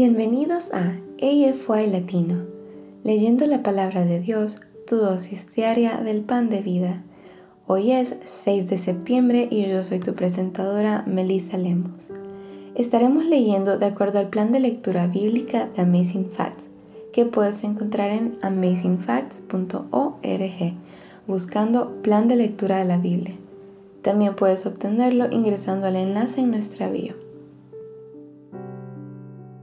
Bienvenidos a AFY Latino, leyendo la palabra de Dios, tu dosis diaria del pan de vida. Hoy es 6 de septiembre y yo soy tu presentadora Melissa Lemos. Estaremos leyendo de acuerdo al plan de lectura bíblica de Amazing Facts, que puedes encontrar en amazingfacts.org, buscando plan de lectura de la Biblia. También puedes obtenerlo ingresando al enlace en nuestra bio.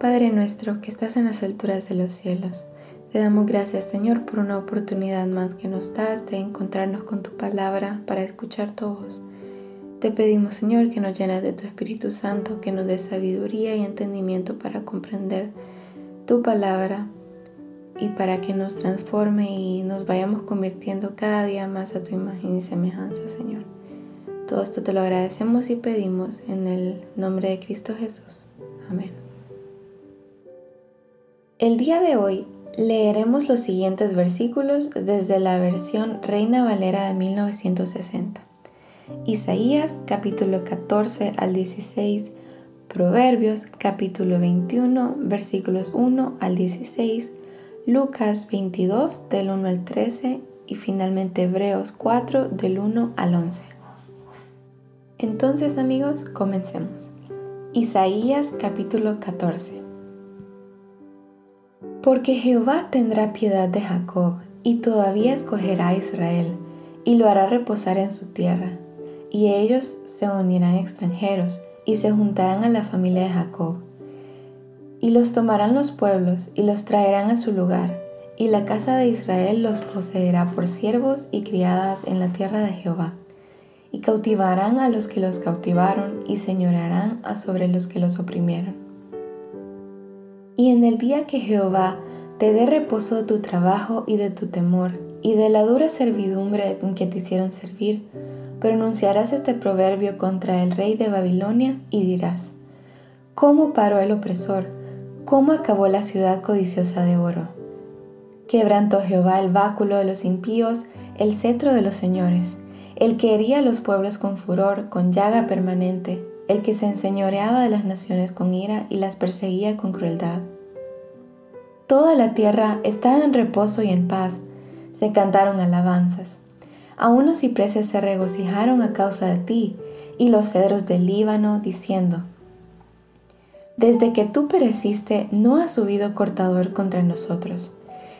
Padre nuestro que estás en las alturas de los cielos, te damos gracias Señor por una oportunidad más que nos das de encontrarnos con tu palabra para escuchar tu voz. Te pedimos Señor que nos llenes de tu Espíritu Santo, que nos dé sabiduría y entendimiento para comprender tu palabra y para que nos transforme y nos vayamos convirtiendo cada día más a tu imagen y semejanza Señor. Todo esto te lo agradecemos y pedimos en el nombre de Cristo Jesús. Amén. El día de hoy leeremos los siguientes versículos desde la versión Reina Valera de 1960. Isaías capítulo 14 al 16, Proverbios capítulo 21 versículos 1 al 16, Lucas 22 del 1 al 13 y finalmente Hebreos 4 del 1 al 11. Entonces amigos, comencemos. Isaías capítulo 14. Porque Jehová tendrá piedad de Jacob, y todavía escogerá a Israel, y lo hará reposar en su tierra. Y ellos se unirán extranjeros, y se juntarán a la familia de Jacob. Y los tomarán los pueblos, y los traerán a su lugar, y la casa de Israel los poseerá por siervos y criadas en la tierra de Jehová. Y cautivarán a los que los cautivaron, y señorarán sobre los que los oprimieron y en el día que Jehová te dé reposo de tu trabajo y de tu temor, y de la dura servidumbre en que te hicieron servir, pronunciarás este proverbio contra el rey de Babilonia y dirás, ¿cómo paró el opresor? ¿Cómo acabó la ciudad codiciosa de oro? Quebrantó Jehová el báculo de los impíos, el cetro de los señores, el que hería a los pueblos con furor, con llaga permanente, el que se enseñoreaba de las naciones con ira y las perseguía con crueldad. Toda la tierra estaba en reposo y en paz, se cantaron alabanzas. Aún los cipreses se regocijaron a causa de ti, y los cedros del Líbano, diciendo, Desde que tú pereciste, no ha subido cortador contra nosotros.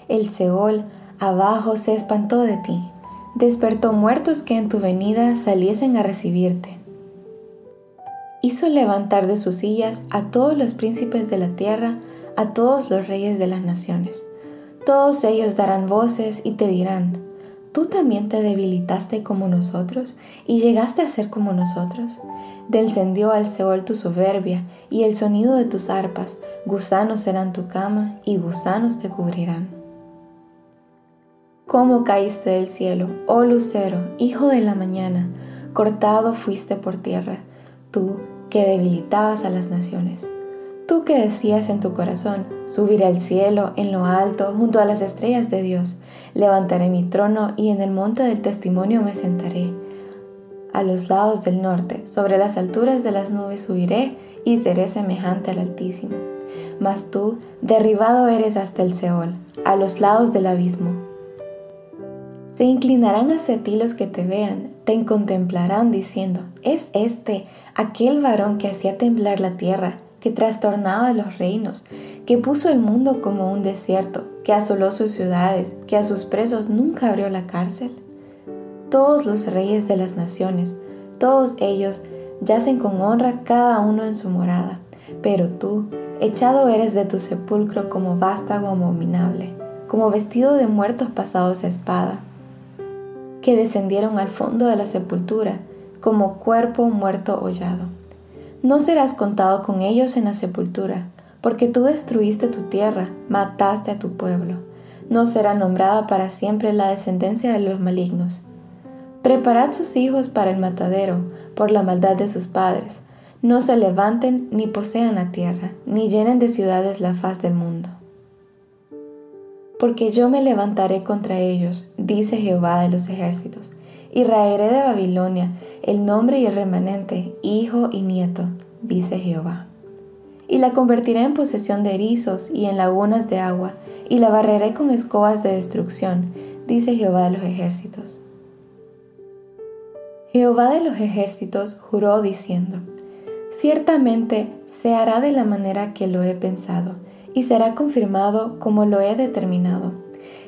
El Seol abajo se espantó de ti, despertó muertos que en tu venida saliesen a recibirte hizo levantar de sus sillas a todos los príncipes de la tierra, a todos los reyes de las naciones. Todos ellos darán voces y te dirán, ¿tú también te debilitaste como nosotros y llegaste a ser como nosotros? Descendió al Seol tu soberbia y el sonido de tus arpas, gusanos serán tu cama y gusanos te cubrirán. ¿Cómo caíste del cielo, oh lucero, hijo de la mañana? Cortado fuiste por tierra tú que debilitabas a las naciones. Tú que decías en tu corazón, subiré al cielo, en lo alto, junto a las estrellas de Dios, levantaré mi trono y en el monte del testimonio me sentaré. A los lados del norte, sobre las alturas de las nubes subiré y seré semejante al Altísimo. Mas tú, derribado eres hasta el Seol, a los lados del abismo. Se inclinarán hacia ti los que te vean, te contemplarán diciendo, es este aquel varón que hacía temblar la tierra, que trastornaba los reinos, que puso el mundo como un desierto, que asoló sus ciudades, que a sus presos nunca abrió la cárcel. Todos los reyes de las naciones, todos ellos yacen con honra cada uno en su morada, pero tú, echado eres de tu sepulcro como vástago abominable, como vestido de muertos pasados a espada, que descendieron al fondo de la sepultura, como cuerpo muerto hollado. No serás contado con ellos en la sepultura, porque tú destruiste tu tierra, mataste a tu pueblo. No será nombrada para siempre la descendencia de los malignos. Preparad sus hijos para el matadero, por la maldad de sus padres. No se levanten ni posean la tierra, ni llenen de ciudades la faz del mundo. Porque yo me levantaré contra ellos, dice Jehová de los ejércitos, y raeré de Babilonia el nombre y el remanente, hijo y nieto, dice Jehová y la convertiré en posesión de erizos y en lagunas de agua, y la barreré con escobas de destrucción, dice Jehová de los ejércitos. Jehová de los ejércitos juró diciendo, Ciertamente se hará de la manera que lo he pensado, y será confirmado como lo he determinado,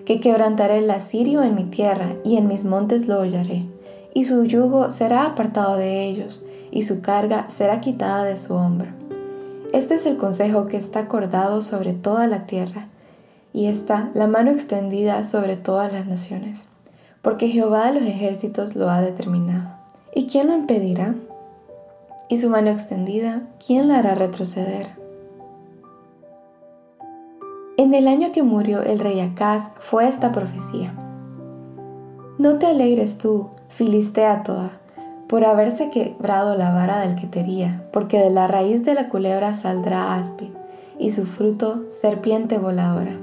que quebrantaré el asirio en mi tierra, y en mis montes lo hollaré, y su yugo será apartado de ellos, y su carga será quitada de su hombro este es el consejo que está acordado sobre toda la tierra, y está la mano extendida sobre todas las naciones, porque Jehová de los ejércitos lo ha determinado. ¿Y quién lo impedirá? Y su mano extendida, ¿quién la hará retroceder? En el año que murió el rey Acaz fue esta profecía. No te alegres tú, Filistea toda, por haberse quebrado la vara del que tería, porque de la raíz de la culebra saldrá áspid, y su fruto serpiente voladora.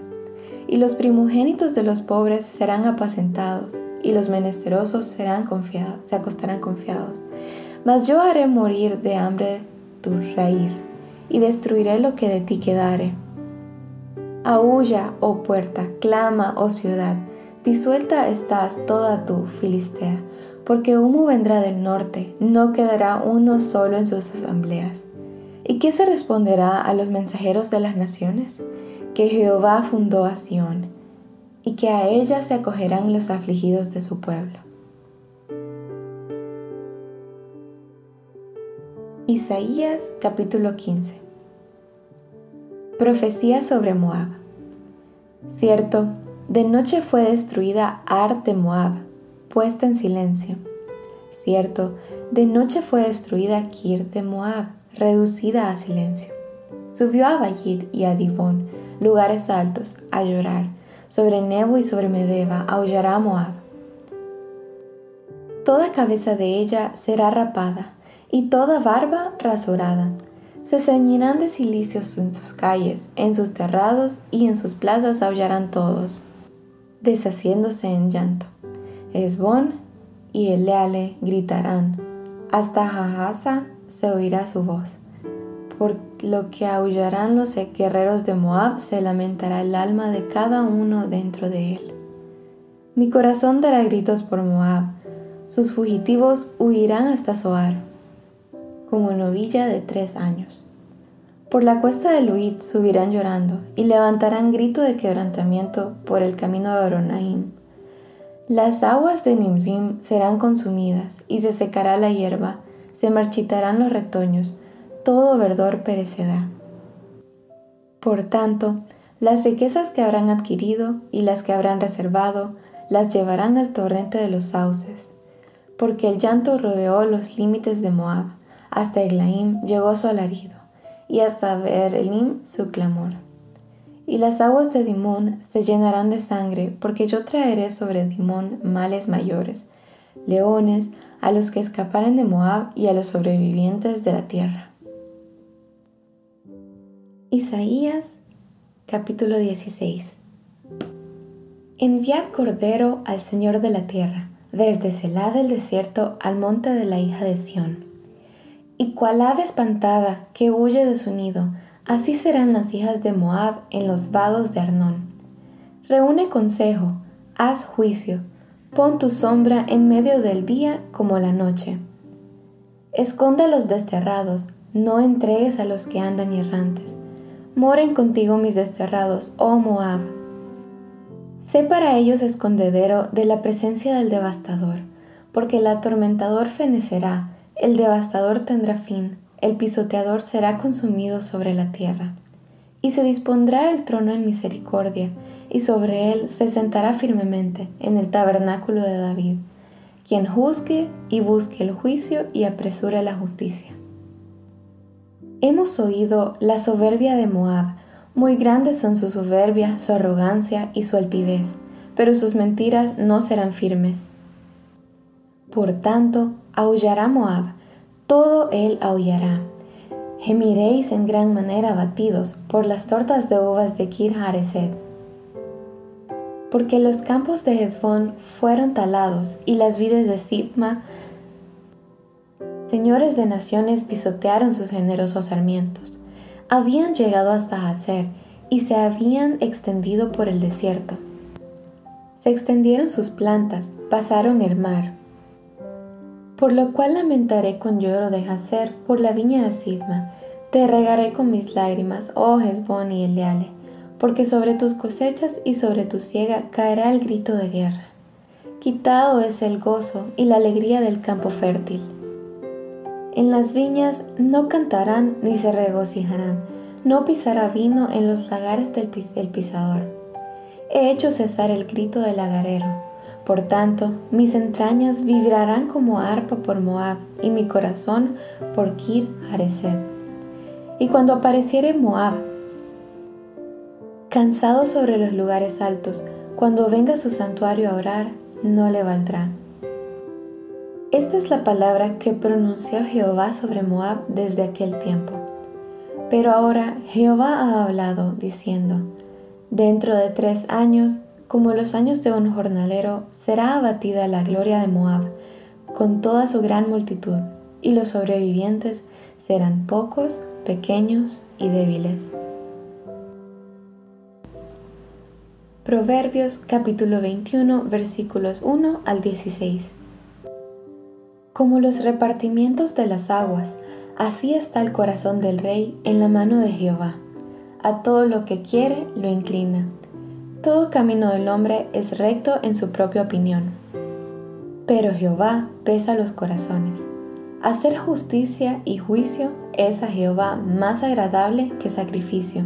Y los primogénitos de los pobres serán apacentados, y los menesterosos se acostarán confiados. Mas yo haré morir de hambre tu raíz, y destruiré lo que de ti quedare. Aúlla, oh puerta, clama, oh ciudad, disuelta estás toda tu Filistea porque humo vendrá del norte, no quedará uno solo en sus asambleas. ¿Y qué se responderá a los mensajeros de las naciones? Que Jehová fundó a Sión, y que a ella se acogerán los afligidos de su pueblo. Isaías capítulo 15 Profecía sobre Moab Cierto, de noche fue destruida Ar de Moab, puesta en silencio. Cierto, de noche fue destruida Kir de Moab, reducida a silencio. Subió a Bayit y a Dibón, lugares altos, a llorar. Sobre Nebo y sobre Medeba aullará Moab. Toda cabeza de ella será rapada, y toda barba rasurada. Se ceñirán de cilicios en sus calles, en sus terrados y en sus plazas aullarán todos, deshaciéndose en llanto. Esbón y Eleale gritarán, hasta Jahasa se oirá su voz. Por lo que aullarán los guerreros de Moab, se lamentará el alma de cada uno dentro de él. Mi corazón dará gritos por Moab, sus fugitivos huirán hasta Zoar, como novilla de tres años. Por la cuesta de Luid subirán llorando y levantarán grito de quebrantamiento por el camino de Oronaim las aguas de Nimrim serán consumidas y se secará la hierba, se marchitarán los retoños, todo verdor perecerá. Por tanto, las riquezas que habrán adquirido y las que habrán reservado las llevarán al torrente de los sauces, porque el llanto rodeó los límites de Moab, hasta Eglaim llegó su alarido, y hasta Berelim su clamor y las aguas de Dimón se llenarán de sangre, porque yo traeré sobre Dimón males mayores, leones, a los que escaparen de Moab y a los sobrevivientes de la tierra. Isaías capítulo 16 Enviad cordero al Señor de la tierra, desde Selá del desierto al monte de la hija de Sión. Y cual ave espantada que huye de su nido, Así serán las hijas de Moab en los vados de Arnón. Reúne consejo, haz juicio, pon tu sombra en medio del día como la noche. Esconde a los desterrados, no entregues a los que andan errantes. Moren contigo mis desterrados, oh Moab. Sé para ellos escondedero de la presencia del devastador, porque el atormentador fenecerá, el devastador tendrá fin el pisoteador será consumido sobre la tierra. Y se dispondrá el trono en misericordia, y sobre él se sentará firmemente en el tabernáculo de David, quien juzgue y busque el juicio y apresure la justicia. Hemos oído la soberbia de Moab, muy grandes son su soberbia, su arrogancia y su altivez, pero sus mentiras no serán firmes. Por tanto, aullará Moab, todo él aullará. Gemiréis en gran manera abatidos por las tortas de uvas de Kir Hareset. Porque los campos de Hezbón fueron talados y las vides de Sipma Señores de naciones pisotearon sus generosos sarmientos. Habían llegado hasta Hacer y se habían extendido por el desierto. Se extendieron sus plantas, pasaron el mar. Por lo cual lamentaré con lloro de Hacer por la viña de Sidma. Te regaré con mis lágrimas, oh Hezbón y Eleale, porque sobre tus cosechas y sobre tu siega caerá el grito de guerra. Quitado es el gozo y la alegría del campo fértil en las viñas no cantarán ni se regocijarán, no pisará vino en los lagares del, pisador. He hecho cesar el grito del lagarero. Por tanto, mis entrañas vibrarán como arpa por Moab y mi corazón por Kir Hareset. Y cuando apareciere Moab, cansado sobre los lugares altos, cuando venga su santuario a orar, no le valdrá. Esta es la palabra que pronunció Jehová sobre Moab desde aquel tiempo. Pero ahora Jehová ha hablado, diciendo, Dentro de tres años, como los años de un jornalero, será abatida la gloria de Moab, con toda su gran multitud, y los sobrevivientes serán pocos, pequeños y débiles. Proverbios capítulo 21 versículos 1 al 16. Como los repartimientos de las aguas, así está el corazón del rey en la mano de Jehová. A todo lo que quiere lo inclina. Todo camino del hombre es recto en su propia opinión. Pero Jehová pesa los corazones. Hacer justicia y juicio es a Jehová más agradable que sacrificio.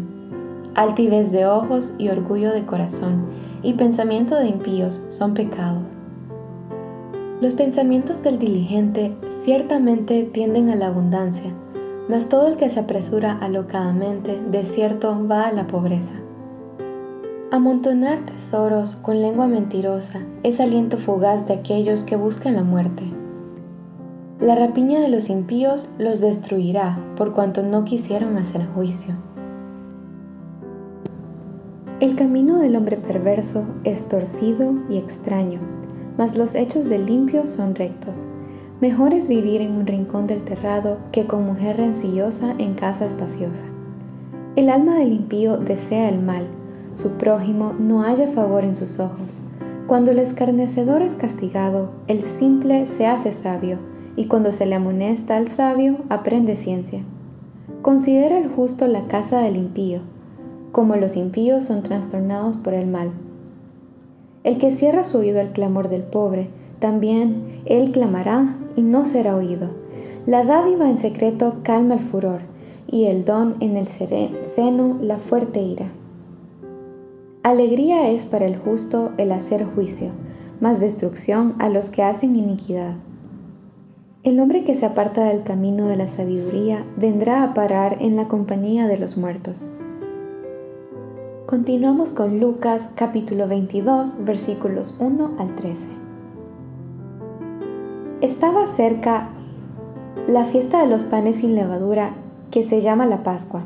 Altivez de ojos y orgullo de corazón y pensamiento de impíos son pecados. Los pensamientos del diligente ciertamente tienden a la abundancia, mas todo el que se apresura alocadamente de cierto va a la pobreza. Amontonar tesoros con lengua mentirosa es aliento fugaz de aquellos que buscan la muerte. La rapiña de los impíos los destruirá por cuanto no quisieron hacer juicio. El camino del hombre perverso es torcido y extraño mas los hechos del limpio son rectos. Mejor es vivir en un rincón del terrado que con mujer rencillosa en casa espaciosa. El alma del impío desea el mal, su prójimo no halla favor en sus ojos. Cuando el escarnecedor es castigado, el simple se hace sabio, y cuando se le amonesta al sabio, aprende ciencia. Considera el justo la casa del impío, como los impíos son trastornados por el mal. El que cierra su oído al clamor del pobre, también él clamará y no será oído. La dádiva en secreto calma el furor, y el don en el seno la fuerte ira. Alegría es para el justo el hacer juicio, mas destrucción a los que hacen iniquidad. El hombre que se aparta del camino de la sabiduría vendrá a parar en la compañía de los muertos. Continuamos con Lucas capítulo 22 versículos 1 al 13. Estaba cerca la fiesta de los panes sin levadura que se llama la Pascua,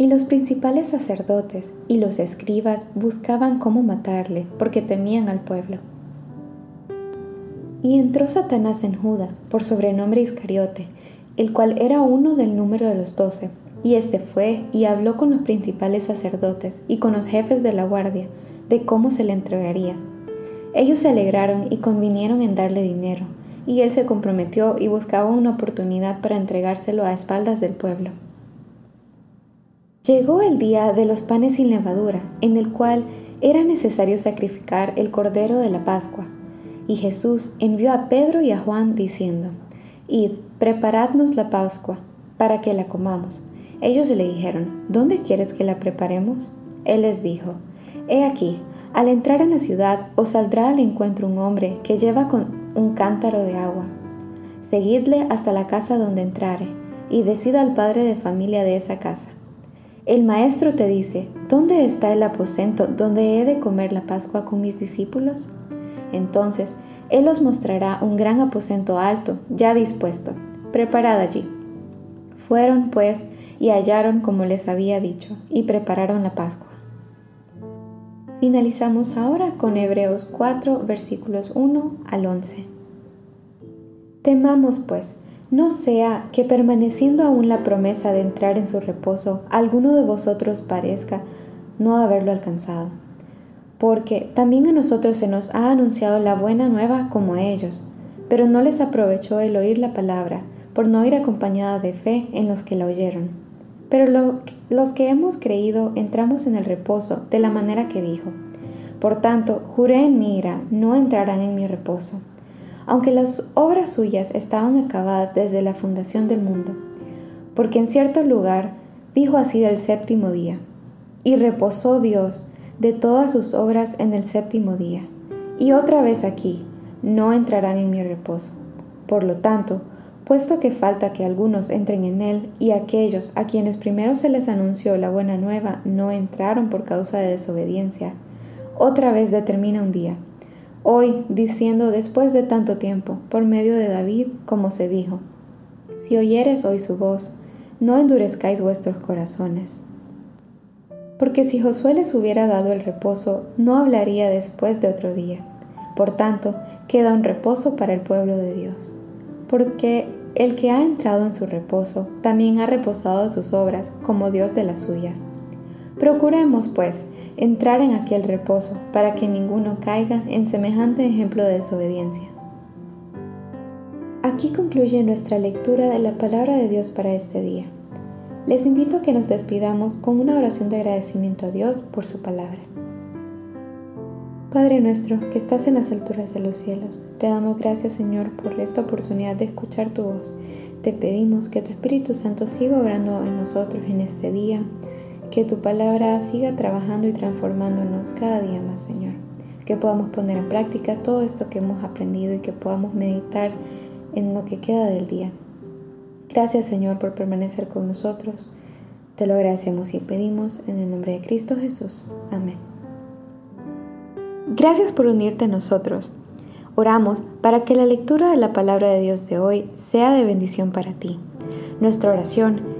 y los principales sacerdotes y los escribas buscaban cómo matarle porque temían al pueblo. Y entró Satanás en Judas, por sobrenombre Iscariote, el cual era uno del número de los doce y éste fue y habló con los principales sacerdotes y con los jefes de la guardia de cómo se le entregaría. Ellos se alegraron y convinieron en darle dinero, y él se comprometió y buscaba una oportunidad para entregárselo a espaldas del pueblo. Llegó el día de los panes sin levadura, en el cual era necesario sacrificar el cordero de la Pascua, y Jesús envió a Pedro y a Juan diciendo, Id, preparadnos la Pascua, para que la comamos. Ellos le dijeron, ¿dónde quieres que la preparemos? Él les dijo, He aquí, al entrar en la ciudad os saldrá al encuentro un hombre que lleva con un cántaro de agua. Seguidle hasta la casa donde entrare, y decida al padre de familia de esa casa. El maestro te dice, ¿dónde está el aposento donde he de comer la Pascua con mis discípulos? Entonces, él os mostrará un gran aposento alto, ya dispuesto. Preparad allí. Fueron, pues, y hallaron como les había dicho, y prepararon la Pascua. Finalizamos ahora con Hebreos 4, versículos 1 al 11. Temamos, pues, no sea que permaneciendo aún la promesa de entrar en su reposo, alguno de vosotros parezca no haberlo alcanzado. Porque también a nosotros se nos ha anunciado la buena nueva como a ellos, pero no les aprovechó el oír la palabra, por no ir acompañada de fe en los que la oyeron. Pero los que hemos creído entramos en el reposo de la manera que dijo. Por tanto, juré en mi ira, no entrarán en mi reposo aunque las obras suyas estaban acabadas desde la fundación del mundo, porque en cierto lugar dijo así del séptimo día, y reposó Dios de todas sus obras en el séptimo día. Y otra vez aquí, no entrarán en mi reposo. Por lo tanto, puesto que falta que algunos entren en él, y aquellos a quienes primero se les anunció la buena nueva no entraron por causa de desobediencia, otra vez determina un día Hoy, diciendo después de tanto tiempo, por medio de David, como se dijo, si oyeres hoy su voz, no endurezcáis vuestros corazones. Porque si Josué les hubiera dado el reposo, no hablaría después de otro día. Por tanto, queda un reposo para el pueblo de Dios. Porque el que ha entrado en su reposo, también ha reposado sus obras, como Dios de las suyas. Procuremos, pues, entrar en aquel reposo, para que ninguno caiga en semejante ejemplo de desobediencia. Aquí concluye nuestra lectura de la palabra de Dios para este día. Les invito a que nos despidamos con una oración de agradecimiento a Dios por su palabra. Padre nuestro que estás en las alturas de los cielos, te damos gracias Señor por esta oportunidad de escuchar tu voz. Te pedimos que tu Espíritu Santo siga obrando en nosotros en este día que tu palabra siga trabajando y transformándonos cada día más, Señor. Que podamos poner en práctica todo esto que hemos aprendido y que podamos meditar en lo que queda del día. Gracias, Señor, por permanecer con nosotros. Te lo agradecemos y pedimos en el nombre de Cristo Jesús. Amén. Gracias por unirte a nosotros. Oramos para que la lectura de la palabra de Dios de hoy sea de bendición para ti. Nuestra oración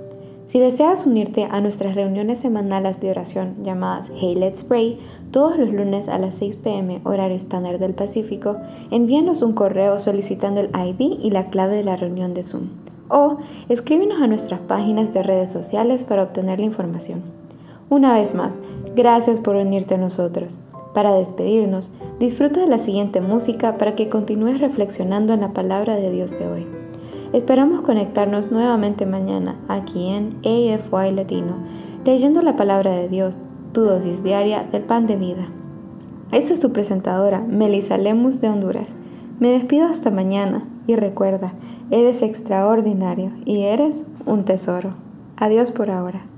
Si deseas unirte a nuestras reuniones semanales de oración llamadas Hey Let's Pray, todos los lunes a las 6 pm horario estándar del Pacífico, envíanos un correo solicitando el ID y la clave de la reunión de Zoom. O escríbenos a nuestras páginas de redes sociales para obtener la información. Una vez más, gracias por unirte a nosotros. Para despedirnos, disfruta de la siguiente música para que continúes reflexionando en la palabra de Dios de hoy. Esperamos conectarnos nuevamente mañana aquí en AFY Latino, leyendo la palabra de Dios, tu dosis diaria del pan de vida. Esta es tu presentadora, Melissa Lemus de Honduras. Me despido hasta mañana y recuerda, eres extraordinario y eres un tesoro. Adiós por ahora.